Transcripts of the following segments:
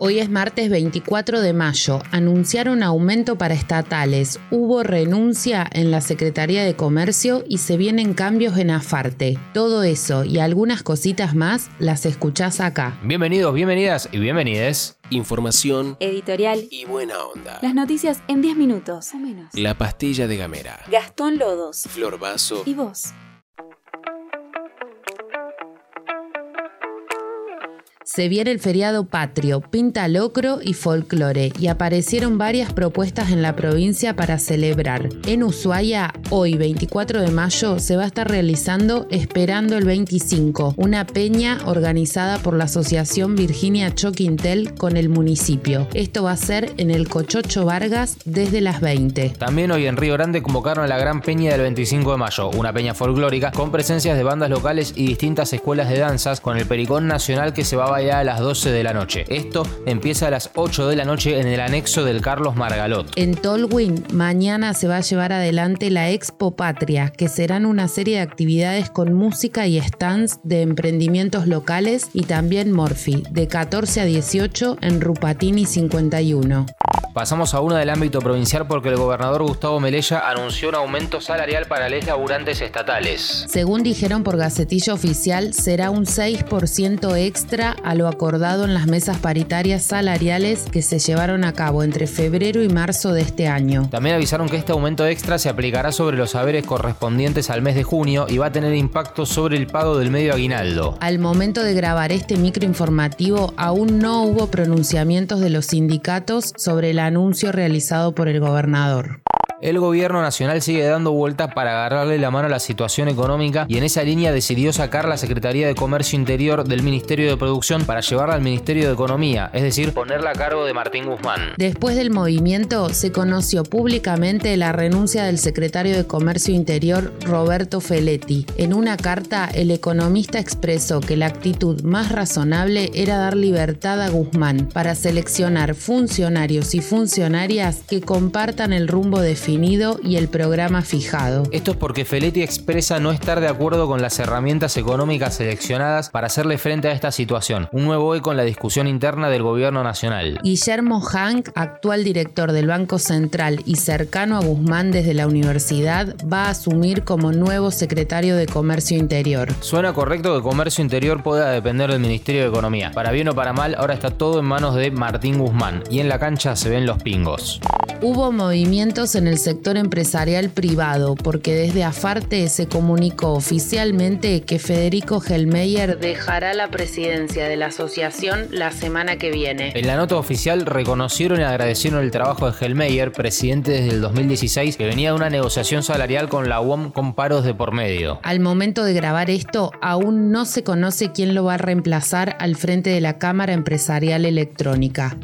Hoy es martes 24 de mayo. Anunciaron aumento para estatales. Hubo renuncia en la Secretaría de Comercio y se vienen cambios en Afarte. Todo eso y algunas cositas más las escuchás acá. Bienvenidos, bienvenidas y bienvenides. Información Editorial. y buena onda. Las noticias en 10 minutos o menos. La pastilla de Gamera. Gastón Lodos. Flor Vaso. ¿Y vos? Se viene el feriado patrio, pinta locro y folclore y aparecieron varias propuestas en la provincia para celebrar. En Ushuaia, hoy 24 de mayo, se va a estar realizando Esperando el 25, una peña organizada por la Asociación Virginia Choquintel con el municipio. Esto va a ser en el Cochocho Vargas desde las 20. También hoy en Río Grande convocaron la Gran Peña del 25 de mayo, una peña folclórica con presencias de bandas locales y distintas escuelas de danzas con el Pericón Nacional que se va a bailar a las 12 de la noche. Esto empieza a las 8 de la noche en el anexo del Carlos Margalot. En Tolwyn, mañana se va a llevar adelante la Expo Patria, que serán una serie de actividades con música y stands de emprendimientos locales y también Morphy, de 14 a 18 en Rupatini 51. Pasamos a una del ámbito provincial porque el gobernador Gustavo Melella anunció un aumento salarial para les laburantes estatales. Según dijeron por Gacetillo Oficial, será un 6% extra a lo acordado en las mesas paritarias salariales que se llevaron a cabo entre febrero y marzo de este año. También avisaron que este aumento extra se aplicará sobre los saberes correspondientes al mes de junio y va a tener impacto sobre el pago del medio aguinaldo. Al momento de grabar este microinformativo, aún no hubo pronunciamientos de los sindicatos sobre el anuncio realizado por el gobernador. El gobierno nacional sigue dando vueltas para agarrarle la mano a la situación económica y en esa línea decidió sacar la Secretaría de Comercio Interior del Ministerio de Producción para llevarla al Ministerio de Economía, es decir, ponerla a cargo de Martín Guzmán. Después del movimiento, se conoció públicamente la renuncia del secretario de Comercio Interior, Roberto Feletti. En una carta, el economista expresó que la actitud más razonable era dar libertad a Guzmán para seleccionar funcionarios y funcionarias que compartan el rumbo definido y el programa fijado. Esto es porque Feletti expresa no estar de acuerdo con las herramientas económicas seleccionadas para hacerle frente a esta situación. Un nuevo eco en la discusión interna del gobierno nacional. Guillermo Hank, actual director del Banco Central y cercano a Guzmán desde la universidad, va a asumir como nuevo secretario de Comercio Interior. Suena correcto que Comercio Interior pueda depender del Ministerio de Economía. Para bien o para mal, ahora está todo en manos de Martín Guzmán y en la cancha se ven los pingos. Hubo movimientos en el sector empresarial privado porque desde Afarte se comunicó oficialmente que Federico Gelmeyer dejará la presidencia de la asociación la semana que viene. En la nota oficial reconocieron y agradecieron el trabajo de Helmeyer, presidente desde el 2016, que venía de una negociación salarial con la UOM con paros de por medio. Al momento de grabar esto, aún no se conoce quién lo va a reemplazar al frente de la Cámara Empresarial Electrónica.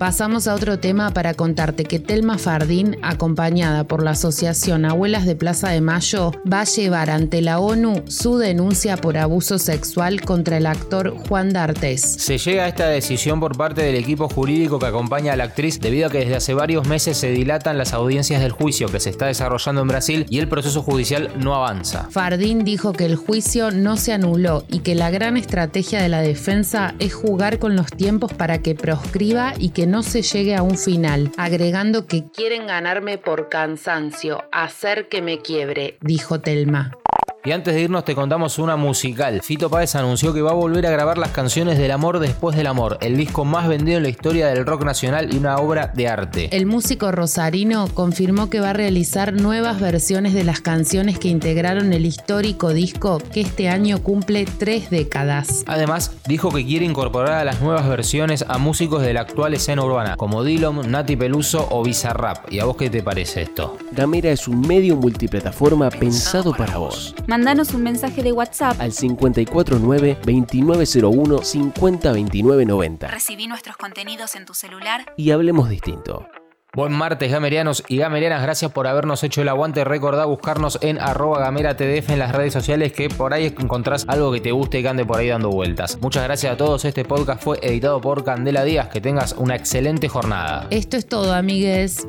Pasamos a otro tema para contarte que Telma Fardín, acompañada por la Asociación Abuelas de Plaza de Mayo, va a llevar ante la ONU su denuncia por abuso sexual contra el actor Juan D'Artes. Se llega a esta decisión por parte del equipo jurídico que acompaña a la actriz debido a que desde hace varios meses se dilatan las audiencias del juicio que se está desarrollando en Brasil y el proceso judicial no avanza. Fardín dijo que el juicio no se anuló y que la gran estrategia de la defensa es jugar con los tiempos para que proscriba y que no se llegue a un final, agregando que quieren ganarme por cansancio, hacer que me quiebre, dijo Telma. Y antes de irnos te contamos una musical. Fito Páez anunció que va a volver a grabar las canciones del amor después del amor, el disco más vendido en la historia del rock nacional y una obra de arte. El músico rosarino confirmó que va a realizar nuevas versiones de las canciones que integraron el histórico disco que este año cumple tres décadas. Además, dijo que quiere incorporar a las nuevas versiones a músicos de la actual escena urbana, como Dillom, Nati Peluso o Bizarrap. ¿Y a vos qué te parece esto? Gamera es un medio multiplataforma pensado para vos. Mandanos un mensaje de WhatsApp. Al 549-2901-502990. Recibí nuestros contenidos en tu celular. Y hablemos distinto. Buen martes, gamerianos y gamerianas. Gracias por habernos hecho el aguante. Recordá buscarnos en arroba gameratdf en las redes sociales que por ahí encontrás algo que te guste y que ande por ahí dando vueltas. Muchas gracias a todos. Este podcast fue editado por Candela Díaz. Que tengas una excelente jornada. Esto es todo, amigues.